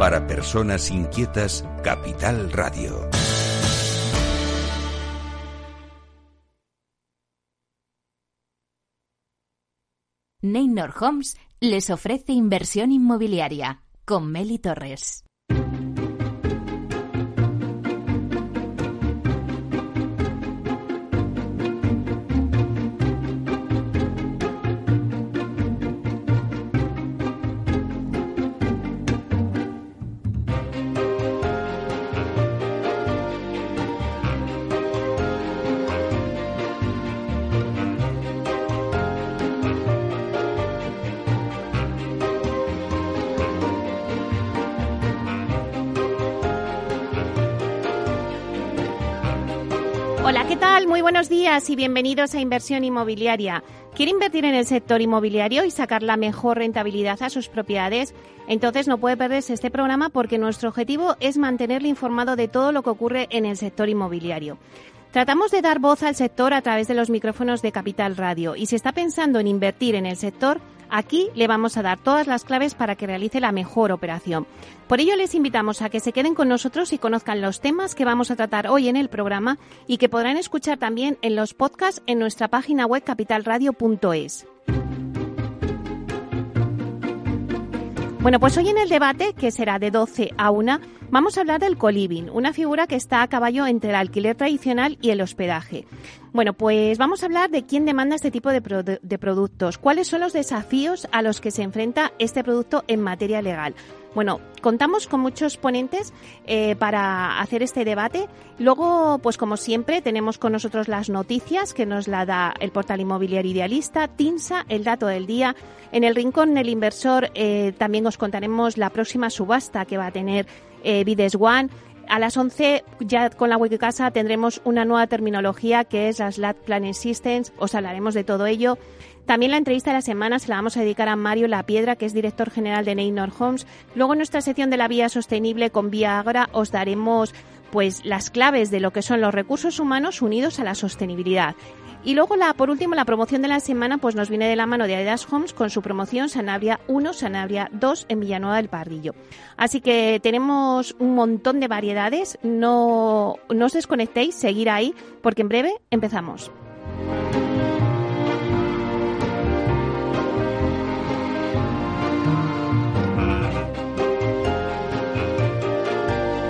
Para personas inquietas, Capital Radio. Neynor Homes les ofrece inversión inmobiliaria con Meli Torres. Tal? Muy buenos días y bienvenidos a Inversión Inmobiliaria. ¿Quiere invertir en el sector inmobiliario y sacar la mejor rentabilidad a sus propiedades? Entonces no puede perderse este programa porque nuestro objetivo es mantenerle informado de todo lo que ocurre en el sector inmobiliario. Tratamos de dar voz al sector a través de los micrófonos de Capital Radio y si está pensando en invertir en el sector, aquí le vamos a dar todas las claves para que realice la mejor operación. Por ello les invitamos a que se queden con nosotros y conozcan los temas que vamos a tratar hoy en el programa y que podrán escuchar también en los podcasts en nuestra página web capitalradio.es. Bueno, pues hoy en el debate, que será de 12 a 1, vamos a hablar del coliving, una figura que está a caballo entre el alquiler tradicional y el hospedaje. Bueno, pues vamos a hablar de quién demanda este tipo de, produ- de productos, cuáles son los desafíos a los que se enfrenta este producto en materia legal. Bueno, contamos con muchos ponentes eh, para hacer este debate. Luego, pues como siempre, tenemos con nosotros las noticias que nos la da el portal inmobiliario idealista, TINSA, el dato del día. En el rincón del inversor eh, también os contaremos la próxima subasta que va a tener eh, Vides One. A las 11, ya con la Wikicasa, tendremos una nueva terminología que es las LAT Planning Systems. Os hablaremos de todo ello. También la entrevista de la semana se la vamos a dedicar a Mario La Piedra, que es director general de Neynor Homes. Luego, en nuestra sección de la vía sostenible con Vía Agra, os daremos pues las claves de lo que son los recursos humanos unidos a la sostenibilidad. Y luego, la, por último, la promoción de la semana pues nos viene de la mano de Adidas Homes con su promoción Sanabria 1, Sanabria 2 en Villanueva del Pardillo. Así que tenemos un montón de variedades. No, no os desconectéis, seguir ahí, porque en breve empezamos.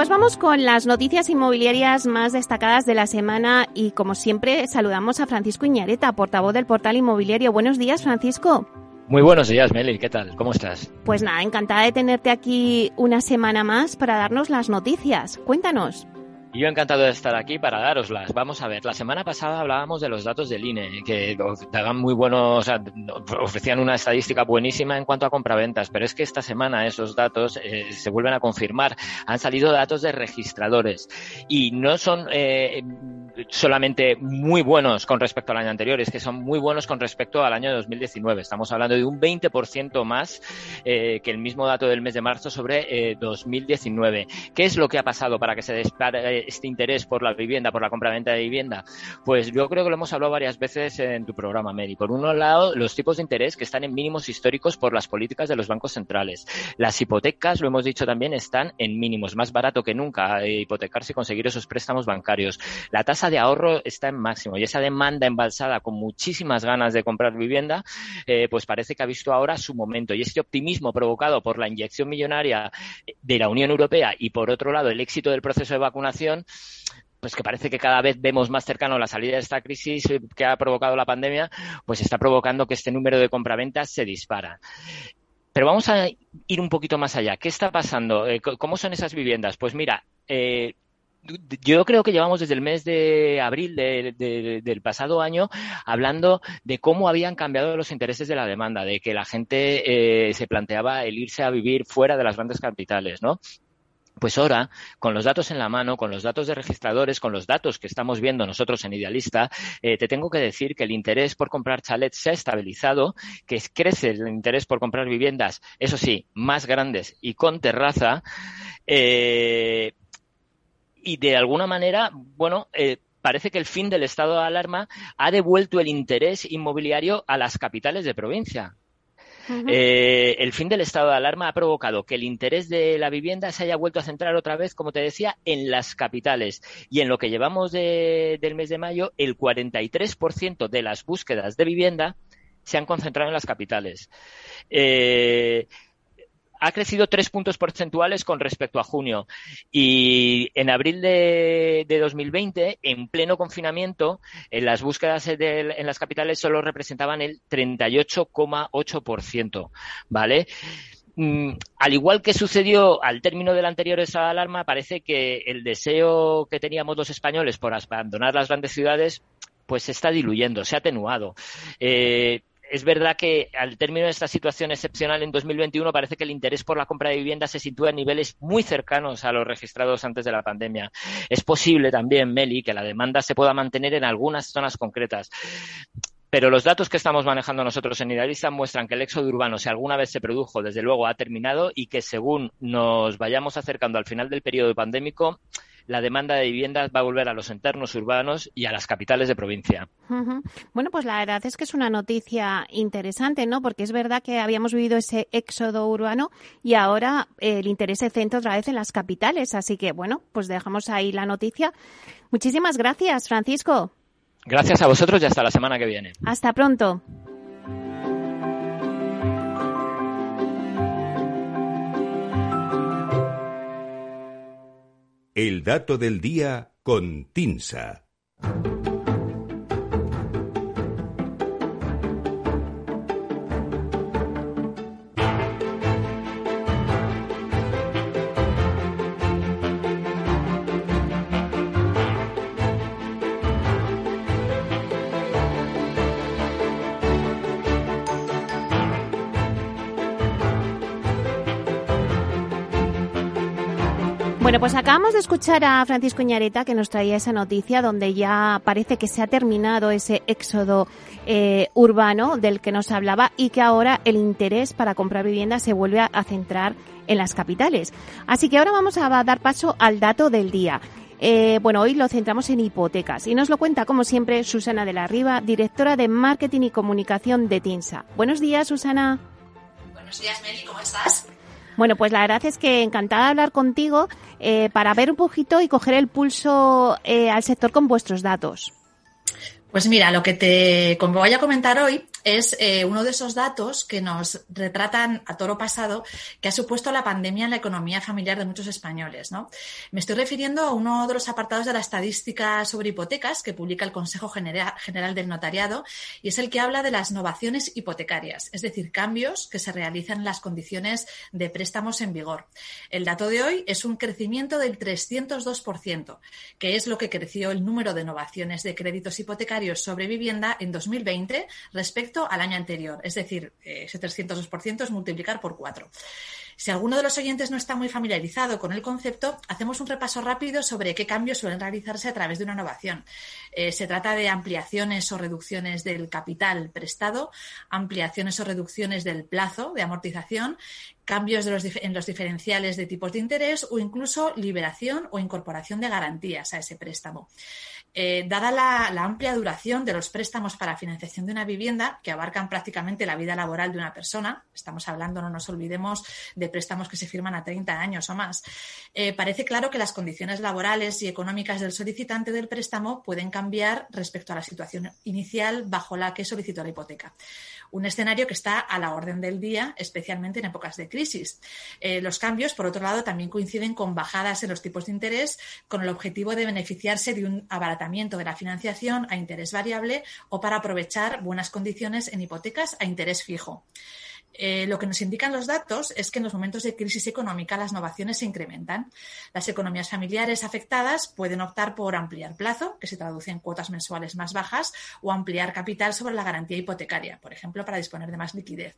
Pues vamos con las noticias inmobiliarias más destacadas de la semana y como siempre saludamos a Francisco Iñareta, portavoz del portal inmobiliario. Buenos días, Francisco. Muy buenos días, Meli. ¿Qué tal? ¿Cómo estás? Pues nada, encantada de tenerte aquí una semana más para darnos las noticias. Cuéntanos. Yo encantado de estar aquí para daroslas. Vamos a ver, la semana pasada hablábamos de los datos del INE, que daban muy buenos, o sea, ofrecían una estadística buenísima en cuanto a compraventas, pero es que esta semana esos datos eh, se vuelven a confirmar. Han salido datos de registradores y no son eh, solamente muy buenos con respecto al año anterior, es que son muy buenos con respecto al año 2019. Estamos hablando de un 20% más eh, que el mismo dato del mes de marzo sobre 2019. ¿Qué es lo que ha pasado para que se dispare este interés por la vivienda, por la compra-venta de vivienda? Pues yo creo que lo hemos hablado varias veces en tu programa, Mary. Por un lado, los tipos de interés que están en mínimos históricos por las políticas de los bancos centrales. Las hipotecas, lo hemos dicho también, están en mínimos, más barato que nunca eh, hipotecarse y conseguir esos préstamos bancarios. La tasa de ahorro está en máximo y esa demanda embalsada con muchísimas ganas de comprar vivienda, eh, pues parece que ha visto ahora su momento. Y este optimismo provocado por la inyección millonaria de la Unión Europea y por otro lado el éxito del proceso de vacunación pues que parece que cada vez vemos más cercano la salida de esta crisis que ha provocado la pandemia, pues está provocando que este número de compraventas se dispara. Pero vamos a ir un poquito más allá. ¿Qué está pasando? Eh, ¿Cómo son esas viviendas? Pues mira, eh, yo creo que llevamos desde el mes de abril del pasado año hablando de cómo habían cambiado los intereses de la demanda, de que la gente eh, se planteaba el irse a vivir fuera de las grandes capitales, ¿no? Pues ahora, con los datos en la mano, con los datos de registradores, con los datos que estamos viendo nosotros en Idealista, eh, te tengo que decir que el interés por comprar chalets se ha estabilizado, que crece el interés por comprar viviendas, eso sí, más grandes y con terraza. Eh, y de alguna manera, bueno, eh, parece que el fin del estado de alarma ha devuelto el interés inmobiliario a las capitales de provincia. Eh, el fin del estado de alarma ha provocado que el interés de la vivienda se haya vuelto a centrar otra vez, como te decía, en las capitales. Y en lo que llevamos del mes de mayo, el 43% de las búsquedas de vivienda se han concentrado en las capitales. Eh, ha crecido tres puntos porcentuales con respecto a junio. Y en abril de, 2020, en pleno confinamiento, en las búsquedas en las capitales solo representaban el 38,8%. ¿Vale? Mm, al igual que sucedió al término de la anterior esa alarma, parece que el deseo que teníamos los españoles por abandonar las grandes ciudades pues se está diluyendo, se ha atenuado. Eh, es verdad que al término de esta situación excepcional en 2021 parece que el interés por la compra de vivienda se sitúa en niveles muy cercanos a los registrados antes de la pandemia. Es posible también, Meli, que la demanda se pueda mantener en algunas zonas concretas. Pero los datos que estamos manejando nosotros en Idealista muestran que el éxodo urbano, si alguna vez se produjo, desde luego ha terminado y que según nos vayamos acercando al final del periodo pandémico, la demanda de viviendas va a volver a los entornos urbanos y a las capitales de provincia. Bueno, pues la verdad es que es una noticia interesante, ¿no? Porque es verdad que habíamos vivido ese éxodo urbano y ahora el interés se centra otra vez en las capitales. Así que, bueno, pues dejamos ahí la noticia. Muchísimas gracias, Francisco. Gracias a vosotros y hasta la semana que viene. Hasta pronto. El dato del día con Tinsa. Bueno, pues acabamos de escuchar a Francisco Iñareta que nos traía esa noticia donde ya parece que se ha terminado ese éxodo eh, urbano del que nos hablaba y que ahora el interés para comprar vivienda se vuelve a, centrar en las capitales. Así que ahora vamos a dar paso al dato del día. Eh, bueno, hoy lo centramos en hipotecas y nos lo cuenta, como siempre, Susana de la Riva, directora de Marketing y Comunicación de TINSA. Buenos días, Susana. Buenos días, Meli, ¿cómo estás? Bueno, pues la verdad es que encantada de hablar contigo eh, para ver un poquito y coger el pulso eh, al sector con vuestros datos. Pues mira, lo que te voy a comentar hoy es eh, uno de esos datos que nos retratan a toro pasado que ha supuesto la pandemia en la economía familiar de muchos españoles. ¿no? Me estoy refiriendo a uno de los apartados de la estadística sobre hipotecas que publica el Consejo General del Notariado y es el que habla de las novaciones hipotecarias, es decir, cambios que se realizan en las condiciones de préstamos en vigor. El dato de hoy es un crecimiento del 302%, que es lo que creció el número de novaciones de créditos hipotecarios sobre vivienda en 2020 respecto al año anterior. Es decir, eh, ese 302% es multiplicar por cuatro. Si alguno de los oyentes no está muy familiarizado con el concepto, hacemos un repaso rápido sobre qué cambios suelen realizarse a través de una innovación. Eh, se trata de ampliaciones o reducciones del capital prestado, ampliaciones o reducciones del plazo de amortización, cambios en los diferenciales de tipos de interés o incluso liberación o incorporación de garantías a ese préstamo. Eh, dada la, amplia duración de los préstamos para financiación de una vivienda, que abarcan prácticamente la vida laboral de una persona, estamos hablando, no nos olvidemos, de préstamos que se firman a 30 años o más, eh, parece claro que las condiciones laborales y económicas del solicitante del préstamo pueden cambiar respecto a la situación inicial bajo la que solicitó la hipoteca un escenario que está a la orden del día, especialmente en épocas de crisis. Eh, los cambios, por otro lado, también coinciden con bajadas en los tipos de interés, con el objetivo de beneficiarse de un abaratamiento de la financiación a interés variable o para aprovechar buenas condiciones en hipotecas a interés fijo. Eh, lo que nos indican los datos es que en los momentos de crisis económica las novaciones se incrementan. Las economías familiares afectadas pueden optar por ampliar plazo, que se traduce en cuotas mensuales más bajas, o ampliar capital sobre la garantía hipotecaria, por ejemplo, para disponer de más liquidez.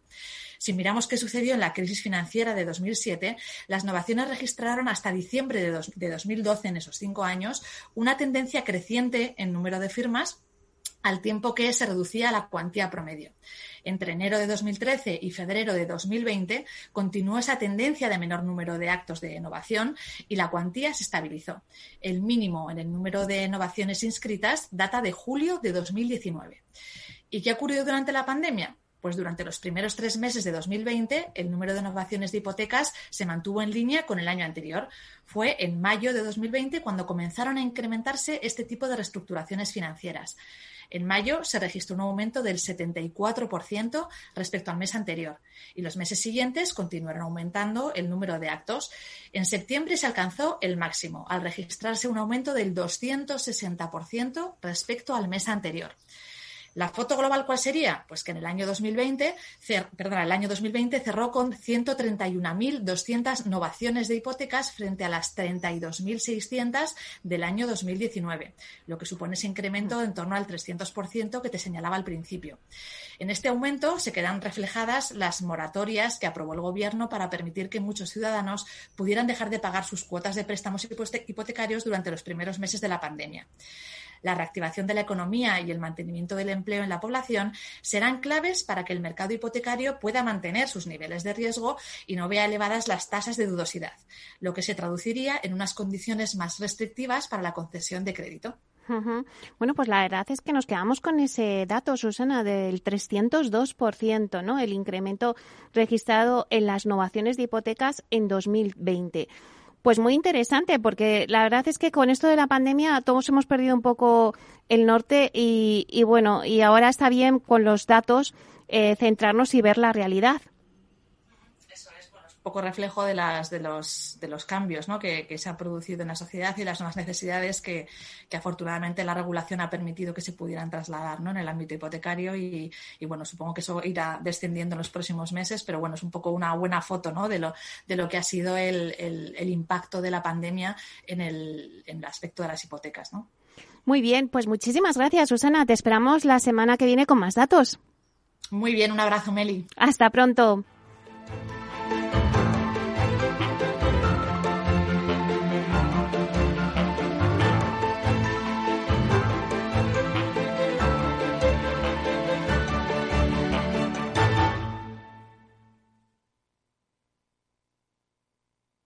Si miramos qué sucedió en la crisis financiera de 2007, las novaciones registraron hasta diciembre de, de 2012, en esos cinco años, una tendencia creciente en número de firmas al tiempo que se reducía la cuantía promedio. Entre enero de 2013 y febrero de 2020 continuó esa tendencia de menor número de actos de innovación y la cuantía se estabilizó. El mínimo en el número de innovaciones inscritas data de julio de 2019. ¿Y qué ha ocurrido durante la pandemia? Pues durante los primeros tres meses de 2020, el número de innovaciones de hipotecas se mantuvo en línea con el año anterior. Fue en mayo de 2020 cuando comenzaron a incrementarse este tipo de reestructuraciones financieras. En mayo se registró un aumento del 74% respecto al mes anterior y los meses siguientes continuaron aumentando el número de actos. En septiembre se alcanzó el máximo, al registrarse un aumento del 260% respecto al mes anterior. ¿La foto global cuál sería? Pues que en el año 2020, perdón, el año 2020 cerró con 131.200 novaciones de hipotecas frente a las 32.600 del año 2019, lo que supone ese incremento de en torno al 300% que te señalaba al principio. En este aumento se quedan reflejadas las moratorias que aprobó el Gobierno para permitir que muchos ciudadanos pudieran dejar de pagar sus cuotas de préstamos hipotecarios durante los primeros meses de la pandemia la reactivación de la economía y el mantenimiento del empleo en la población serán claves para que el mercado hipotecario pueda mantener sus niveles de riesgo y no vea elevadas las tasas de dudosidad, lo que se traduciría en unas condiciones más restrictivas para la concesión de crédito. Bueno, pues la verdad es que nos quedamos con ese dato, Susana, del 302%, ¿no? El incremento registrado en las novaciones de hipotecas en 2020. Pues muy interesante, porque la verdad es que con esto de la pandemia todos hemos perdido un poco el norte y, bueno, y ahora está bien con los datos eh, centrarnos y ver la realidad poco reflejo de, las, de, los, de los cambios ¿no? que, se han producido en la sociedad y las nuevas necesidades que, afortunadamente la regulación ha permitido que se pudieran trasladar ¿no? en el ámbito hipotecario y, bueno, supongo que eso irá descendiendo en los próximos meses, pero bueno, es un poco una buena foto ¿no? de, lo, de lo que ha sido el, el, impacto de la pandemia en el, en el aspecto de las hipotecas. ¿no? Muy bien, pues muchísimas gracias, Susana. Te esperamos la semana que viene con más datos. Muy bien, un abrazo, Meli. Hasta pronto.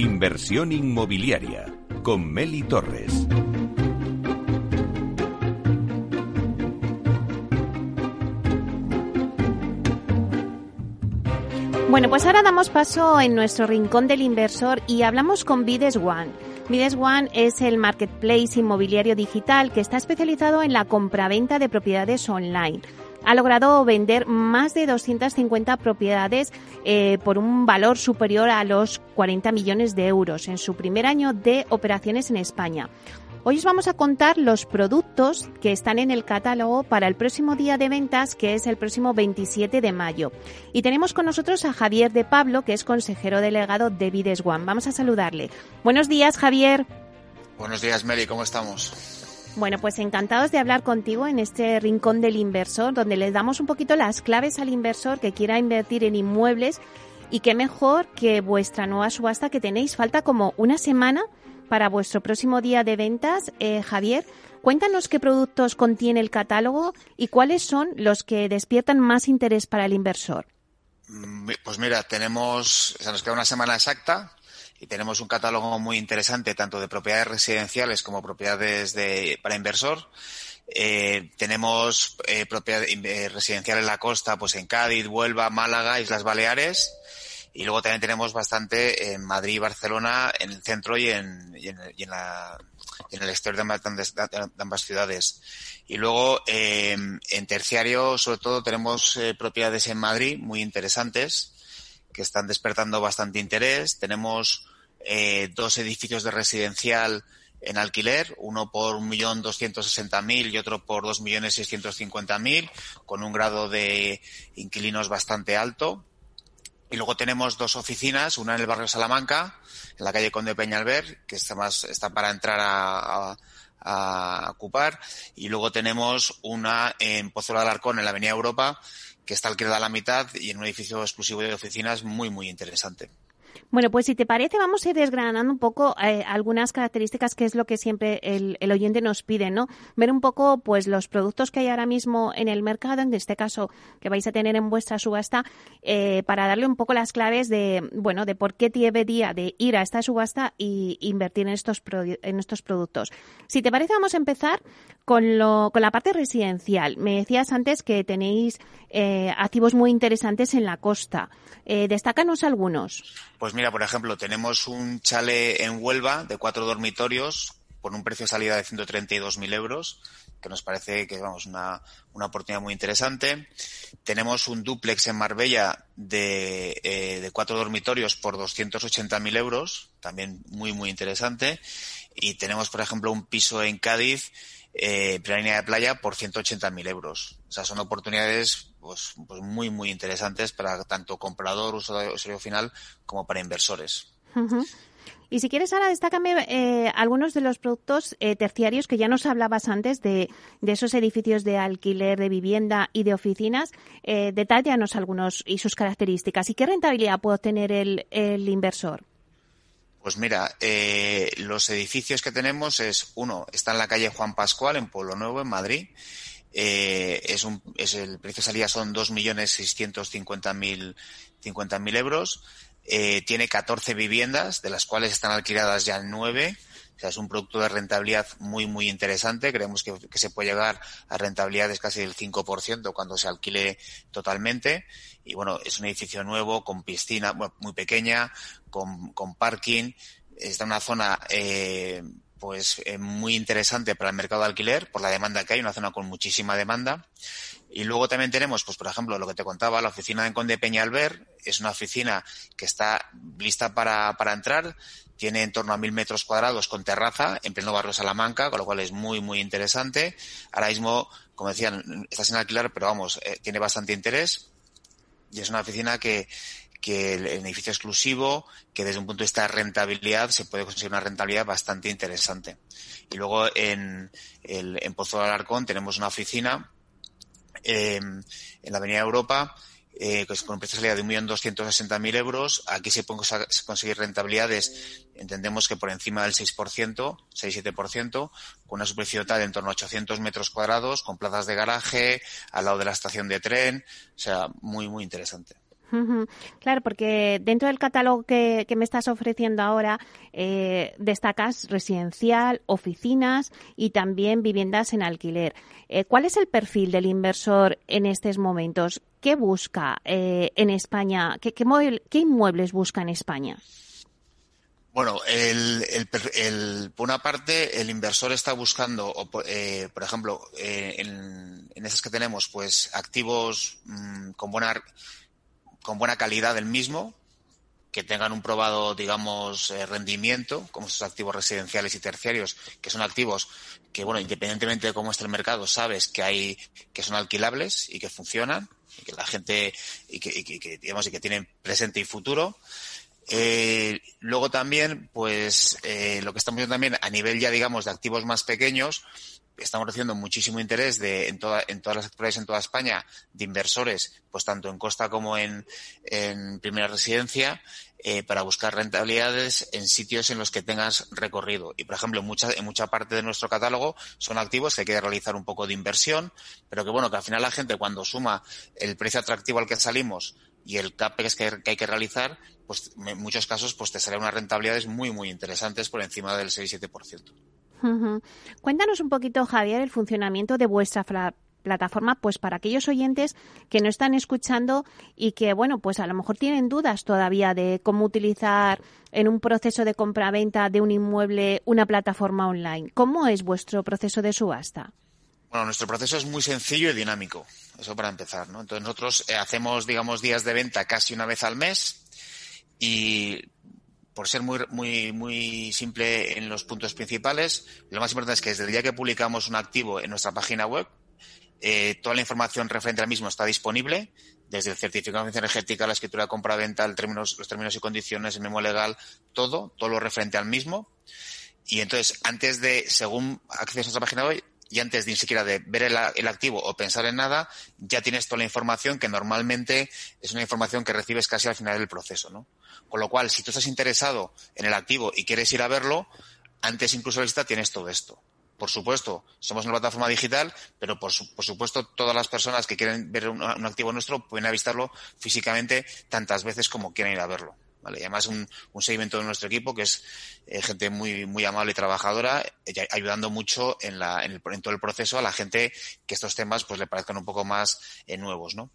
Inversión inmobiliaria con Meli Torres. Bueno, pues ahora damos paso en nuestro rincón del inversor y hablamos con Vides One. Vides One es el marketplace inmobiliario digital que está especializado en la compraventa de propiedades online ha logrado vender más de 250 propiedades eh, por un valor superior a los 40 millones de euros en su primer año de operaciones en España. Hoy os vamos a contar los productos que están en el catálogo para el próximo día de ventas, que es el próximo 27 de mayo. Y tenemos con nosotros a Javier de Pablo, que es consejero delegado de Vides One. Vamos a saludarle. Buenos días, Javier. Buenos días, Mary. ¿Cómo estamos? Bueno, pues encantados de hablar contigo en este rincón del inversor, donde le damos un poquito las claves al inversor que quiera invertir en inmuebles y qué mejor que vuestra nueva subasta que tenéis. Falta como una semana para vuestro próximo día de ventas, eh, Javier. Cuéntanos qué productos contiene el catálogo y cuáles son los que despiertan más interés para el inversor. Mm, pues mira, tenemos, se nos queda una semana exacta y tenemos un catálogo muy interesante tanto de propiedades residenciales como propiedades de, para inversor. Eh, tenemos eh, propiedad eh, residencial en la costa, pues en Cádiz, Huelva, Málaga, Islas Baleares y luego también tenemos bastante en Madrid y Barcelona, en el centro y en, en, el exterior de ambas, ciudades. Y luego eh, en terciario, sobre todo, tenemos propiedades en Madrid muy interesantes que están despertando bastante interés. Tenemos eh, dos edificios de residencial en alquiler, uno por 1.260.000 y otro por 2.650.000, con un grado de inquilinos bastante alto. Y luego tenemos dos oficinas, una en el barrio Salamanca, en la calle Conde Peñalver, que está más, está para entrar a, a, ocupar, y luego tenemos una en Pozuelo de Alarcón, en la Avenida Europa, que está alquilada a la mitad y en un edificio exclusivo de oficinas muy, muy interesante. Bueno, pues si te parece, vamos a ir desgranando un poco eh, algunas características que es lo que siempre el, oyente nos pide, ¿no? Ver un poco, pues, los productos que hay ahora mismo en el mercado, en este caso que vais a tener en vuestra subasta, eh, para darle un poco las claves de, bueno, de por qué día de ir a esta subasta y invertir en estos, en estos productos. Si te parece, vamos a empezar con, lo, con la parte residencial. Me decías antes que tenéis eh, activos muy interesantes en la costa. Eh, destácanos algunos. Pues mira, por ejemplo, tenemos un chale en Huelva de cuatro dormitorios por un precio de salida de 132.000 euros, que nos parece que vamos una, una oportunidad muy interesante. Tenemos un duplex en Marbella de, eh, de cuatro dormitorios por 280.000 euros, también muy, muy interesante. Y tenemos, por ejemplo, un piso en Cádiz eh, primera línea de playa por 180.000 euros. O sea, son oportunidades pues, pues muy, muy interesantes para tanto comprador, usuario final, como para inversores. Y si quieres, ahora destácame eh, algunos de los productos eh, terciarios que ya nos hablabas antes de, de, esos edificios de alquiler, de vivienda y de oficinas. Eh, detállanos algunos y sus características. ¿Y qué rentabilidad puede tener el, el inversor? Pues mira, eh, los edificios que tenemos es, uno, está en la calle Juan Pascual, en Pueblo Nuevo, en Madrid. Eh, es un, es el precio de salida son 2.650.000 mil euros. Eh, tiene 14 viviendas, de las cuales están alquiladas ya 9. O sea, es un producto de rentabilidad muy, muy interesante. Creemos que, que se puede llegar a rentabilidades casi del 5% cuando se alquile totalmente. Y bueno, es un edificio nuevo, con piscina muy pequeña, con, con parking. Está en una zona eh, pues eh, muy interesante para el mercado de alquiler por la demanda que hay, una zona con muchísima demanda. Y luego también tenemos, pues por ejemplo, lo que te contaba, la oficina de Conde Peñalver, es una oficina que está lista para, para entrar, tiene en torno a mil metros cuadrados con terraza en pleno barrio Salamanca, con lo cual es muy, muy interesante. Ahora mismo, como decían, está sin alquilar, pero vamos, eh, tiene bastante interés. Y es una oficina que, que el edificio exclusivo, que desde un punto de vista de rentabilidad se puede conseguir una rentabilidad bastante interesante. Y luego en, el, en Pozo de Alarcón tenemos una oficina eh, en la Avenida Europa eh, con un precio de salida de 1.260.000 euros. Aquí se pueden conseguir rentabilidades, entendemos que por encima del 6%, 6-7%, con una superficie total de en torno a 800 metros cuadrados, con plazas de garaje, al lado de la estación de tren. O sea, muy, muy interesante. Claro, porque dentro del catálogo que, me estás ofreciendo ahora eh, destacas residencial, oficinas y también viviendas en alquiler. Eh, ¿Cuál es el perfil del inversor en estos momentos? ¿Qué busca eh, en España? ¿Qué, inmuebles busca en España? Bueno, por una parte, el inversor está buscando, por ejemplo, en, esas que tenemos, pues activos mm, con buena con buena calidad del mismo, que tengan un probado, digamos, eh, rendimiento, como estos activos residenciales y terciarios, que son activos que, bueno, independientemente de cómo esté el mercado, sabes que hay, que son alquilables y que funcionan, y que la gente, y que, digamos, y que tienen presente y futuro. Eh, luego también, pues, eh, lo que estamos viendo también a nivel ya, digamos, de activos más pequeños, estamos recibiendo muchísimo interés de, en, toda, en todas las actualidades en toda España de inversores, pues tanto en costa como en, en primera residencia, eh, para buscar rentabilidades en sitios en los que tengas recorrido. Y, por ejemplo, mucha, en mucha parte de nuestro catálogo son activos que hay que realizar un poco de inversión, pero que bueno, que al final la gente cuando suma el precio atractivo al que salimos y el CAPEX que, que hay que realizar, pues en muchos casos pues te salen unas rentabilidades muy, muy interesantes por encima del 6-7%. Cuéntanos un poquito, Javier, el funcionamiento de vuestra plataforma, pues para aquellos oyentes que no están escuchando y que, bueno, pues a lo mejor tienen dudas todavía de cómo utilizar en un proceso de compra-venta de un inmueble una plataforma online. ¿Cómo es vuestro proceso de subasta? Bueno, nuestro proceso es muy sencillo y dinámico. Eso para empezar, ¿no? Entonces nosotros eh, hacemos, digamos, días de venta casi una vez al mes y por ser muy, muy, muy simple en los puntos principales, lo más importante es que desde el día que publicamos un activo en nuestra página web, eh, toda la información referente al mismo está disponible, desde el certificado de energética, la escritura de compra-venta, los términos y condiciones, el memo legal, todo, todo lo referente al mismo. Y entonces, antes de, según accedes a nuestra página web, y antes de ni siquiera de ver el, activo o pensar en nada, ya tienes toda la información que normalmente es una información que recibes casi al final del proceso, ¿no? Con lo cual, si tú estás interesado en el activo y quieres ir a verlo, antes incluso de la lista tienes todo esto. Por supuesto, somos una plataforma digital, pero por, por supuesto todas las personas que quieren ver un, un activo nuestro pueden avistarlo físicamente tantas veces como quieran ir a verlo. ¿Vale? Y además un, un seguimiento de nuestro equipo que es eh, gente muy, muy amable y trabajadora, eh, ayudando mucho en, la, en, el, en, todo el proceso a la gente que estos temas pues le parezcan un poco más eh, nuevos, ¿no?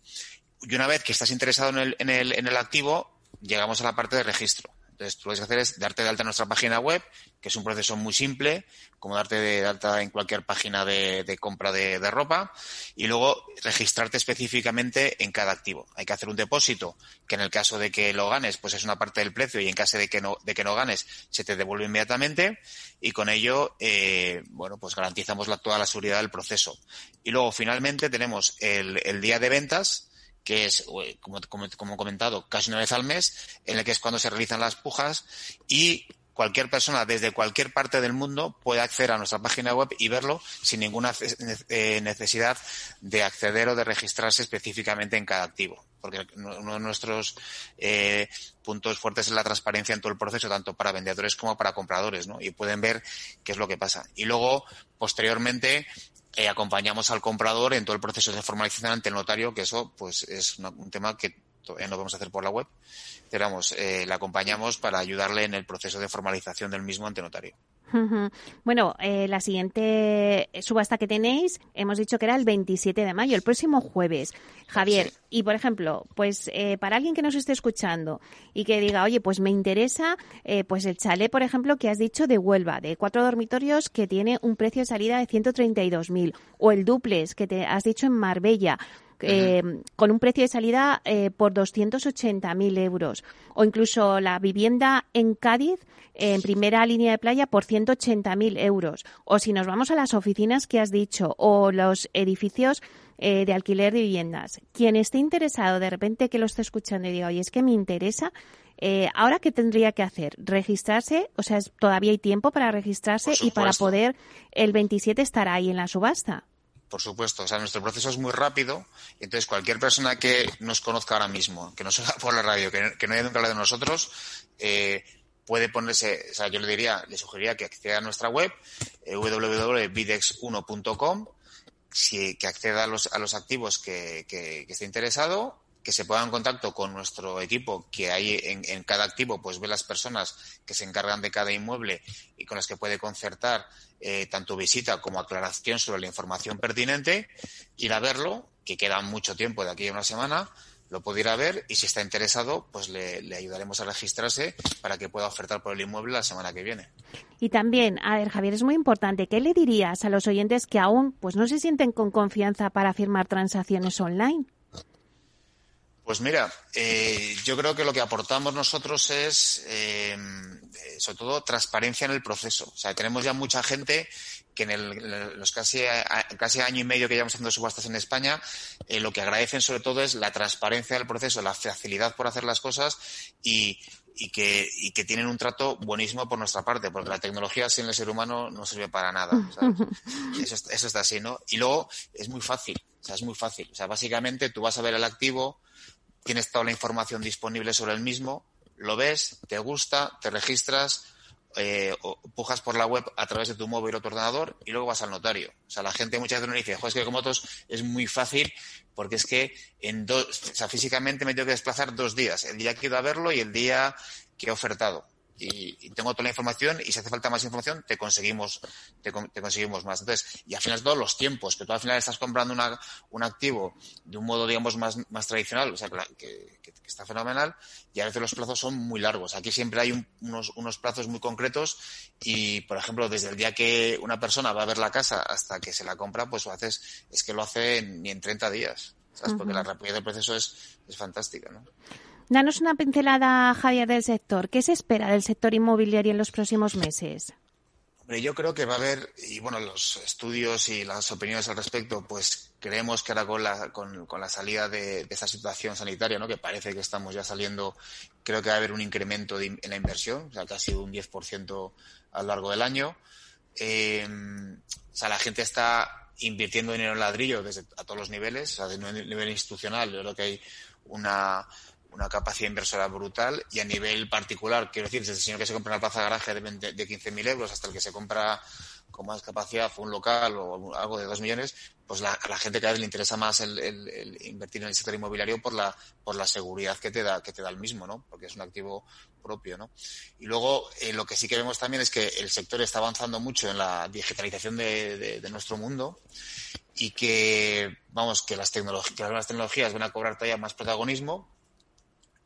Y una vez que estás interesado en el, en el, en el activo, llegamos a la parte de registro. Entonces, tú lo que hacer es darte de alta en nuestra página web, que es un proceso muy simple, como darte de alta en cualquier página de, compra de, ropa, y luego registrarte específicamente en cada activo. Hay que hacer un depósito, que en el caso de que lo ganes, pues es una parte del precio, y en caso de que no, de que no ganes, se te devuelve inmediatamente, y con ello, eh, bueno, pues garantizamos la, toda la seguridad del proceso. Y luego, finalmente, tenemos el, el día de ventas, que es, como, como, como comentado, casi una vez al mes, en el que es cuando se realizan las pujas y cualquier persona desde cualquier parte del mundo puede acceder a nuestra página web y verlo sin ninguna eh, necesidad de acceder o de registrarse específicamente en cada activo. Porque uno de nuestros eh, puntos fuertes es la transparencia en todo el proceso, tanto para vendedores como para compradores, ¿no? Y pueden ver qué es lo que pasa. Y luego, posteriormente, eh, acompañamos al comprador en todo el proceso de formalización ante el notario, que eso pues es un tema que todavía no podemos hacer por la web, pero eh, le acompañamos para ayudarle en el proceso de formalización del mismo ante notario. Bueno, eh, la siguiente subasta que tenéis, hemos dicho que era el 27 de mayo, el próximo jueves. Javier, y por ejemplo, pues eh, para alguien que nos esté escuchando y que diga, oye, pues me interesa, eh, pues el chalet, por ejemplo, que has dicho de Huelva, de cuatro dormitorios que tiene un precio de salida de 132.000, o el duplex que te has dicho en Marbella, eh, con un precio de salida eh, por 280.000 euros. O incluso la vivienda en Cádiz, en primera línea de playa, por 180.000 euros. O si nos vamos a las oficinas que has dicho, o los edificios eh, de alquiler de viviendas. Quien esté interesado, de repente que lo esté escuchando y diga, oye, es que me interesa, ¿ahora qué tendría que hacer? ¿Registrarse? O sea, todavía hay tiempo para registrarse y para poder el 27 estar ahí en la subasta. Por supuesto, o sea, nuestro proceso es muy rápido, y entonces cualquier persona que nos conozca ahora mismo, que nos oiga por la radio, que, no haya nunca hablado de nosotros, eh, puede ponerse, o sea, yo le diría, le sugeriría que acceda a nuestra web, eh, www.bidex1.com, si, que acceda a los, a los activos que, que, que esté interesado que se ponga en contacto con nuestro equipo, que hay en, cada activo, pues ve las personas que se encargan de cada inmueble y con las que puede concertar eh, tanto visita como aclaración sobre la información pertinente, ir a verlo, que queda mucho tiempo de aquí a una semana, lo puede ir a ver y si está interesado, pues le, le, ayudaremos a registrarse para que pueda ofertar por el inmueble la semana que viene. Y también, a ver, Javier, es muy importante, ¿qué le dirías a los oyentes que aún pues no se sienten con confianza para firmar transacciones online? Pues mira, eh, yo creo que lo que aportamos nosotros es, eh, sobre todo, transparencia en el proceso. O sea, tenemos ya mucha gente que en, el, los casi, casi año y medio que llevamos haciendo subastas en España, eh, lo que agradecen sobre todo es la transparencia del proceso, la facilidad por hacer las cosas y, y, que, y que tienen un trato buenísimo por nuestra parte, porque la tecnología sin el ser humano no sirve para nada. Eso, eso está así, ¿no? Y luego es muy fácil, o sea, es muy fácil. O sea, básicamente tú vas a ver el activo, tienes toda la información disponible sobre el mismo, lo ves, te gusta, te registras, eh, pujas por la web a través de tu móvil o tu ordenador y luego vas al notario. O sea, la gente muchas veces me dice, joder, es que como otros es muy fácil porque es que en dos, o sea, físicamente me tengo que desplazar dos días, el día que he ido a verlo y el día que he ofertado y, tengo toda la información y si hace falta más información te conseguimos te, te, conseguimos más entonces y al final todos los tiempos que tú al final estás comprando una, un activo de un modo digamos más, más tradicional o sea que, que, que, está fenomenal y a veces los plazos son muy largos aquí siempre hay un, unos, unos plazos muy concretos y por ejemplo desde el día que una persona va a ver la casa hasta que se la compra pues lo haces es que lo hace ni en 30 días ¿sabes? Uh -huh. porque la rapidez del proceso es, es fantástica ¿no? Danos una pincelada, Javier, del sector. ¿Qué se espera del sector inmobiliario en los próximos meses? Hombre, yo creo que va a haber, y bueno, los estudios y las opiniones al respecto, pues creemos que ahora con la, con, la salida de, de, esta situación sanitaria, ¿no? que parece que estamos ya saliendo, creo que va a haber un incremento de, en la inversión, o sea, casi un 10% a lo largo del año. Eh, o sea, la gente está invirtiendo dinero en ladrillo desde, a todos los niveles, o sea, de nivel institucional, yo creo que hay una una capacidad inversora brutal y a nivel particular, quiero decir, desde el señor que se compra una plaza de garaje de, 20, de 15.000 euros hasta el que se compra con más capacidad un local o algo de 2 millones, pues la, a la gente cada vez le interesa más el, el, el, invertir en el sector inmobiliario por la, por la seguridad que te da, que te da el mismo, ¿no? Porque es un activo propio, ¿no? Y luego, eh, lo que sí que vemos también es que el sector está avanzando mucho en la digitalización de, nuestro mundo y que, vamos, que las, tecnologías, que las nuevas tecnologías van a cobrar todavía más protagonismo,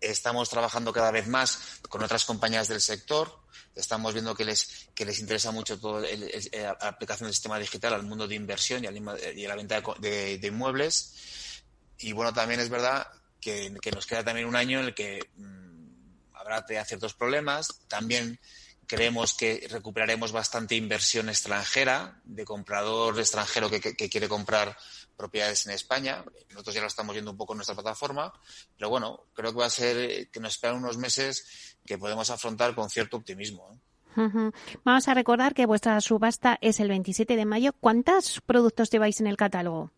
estamos trabajando cada vez más con otras compañías del sector. Estamos viendo que les, que les interesa mucho toda la aplicación del sistema digital al mundo de inversión y, al, y a la venta de, inmuebles. Y bueno, también es verdad que, nos queda también un año en el que mmm, habrá ciertos problemas. También creemos que recuperaremos bastante inversión extranjera, de comprador extranjero que, que quiere comprar propiedades en España. Nosotros ya lo estamos viendo un poco en nuestra plataforma, pero bueno, creo que va a ser que nos esperan unos meses que podemos afrontar con cierto optimismo. ¿eh? Uh -huh. Vamos a recordar que vuestra subasta es el 27 de mayo. ¿Cuántos productos lleváis en el catálogo?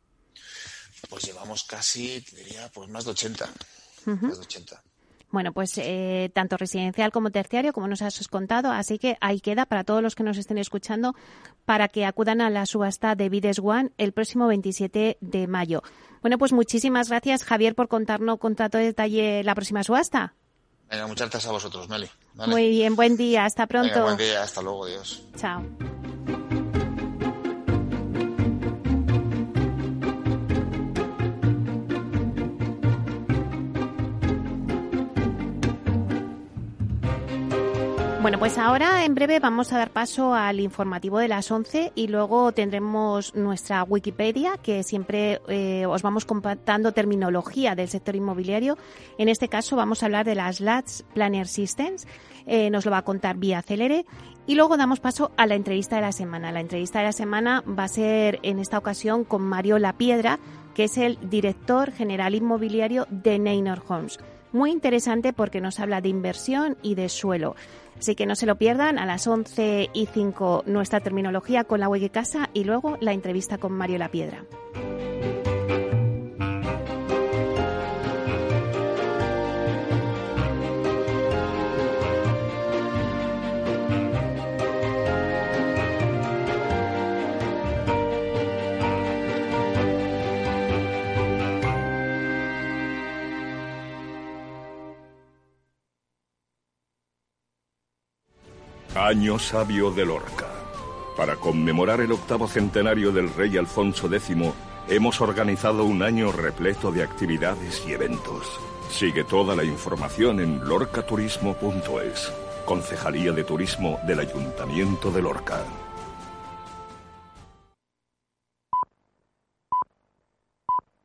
Pues llevamos casi, diría, pues más de 80. Uh -huh. Más de 80. Bueno, pues eh, tanto residencial como terciario, como nos has contado, así que ahí queda para todos los que nos estén escuchando para que acudan a la subasta de Vides One el próximo 27 de mayo. Bueno, pues muchísimas gracias, Javier, por contarnos con tanto detalle la próxima subasta. Venga, muchas gracias a vosotros, Meli. Vale. Muy bien, buen día, hasta pronto. Venga, buen día, hasta luego, Dios. Chao. Bueno, pues ahora en breve vamos a dar paso al informativo de las 11 y luego tendremos nuestra Wikipedia, que siempre eh, os vamos compartiendo terminología del sector inmobiliario. En este caso vamos a hablar de las LATS Planner Systems. Eh, nos lo va a contar vía Celere. Y luego damos paso a la entrevista de la semana. La entrevista de la semana va a ser en esta ocasión con Mario La Piedra, que es el director general inmobiliario de Neynor Homes. Muy interesante porque nos habla de inversión y de suelo. Así que no se lo pierdan a las 11 y 5 nuestra terminología con la Hueque Casa y luego la entrevista con Mario La Piedra. Año Sabio de Lorca. Para conmemorar el octavo centenario del rey Alfonso X, hemos organizado un año repleto de actividades y eventos. Sigue toda la información en lorcaturismo.es, Concejalía de Turismo del Ayuntamiento de Lorca.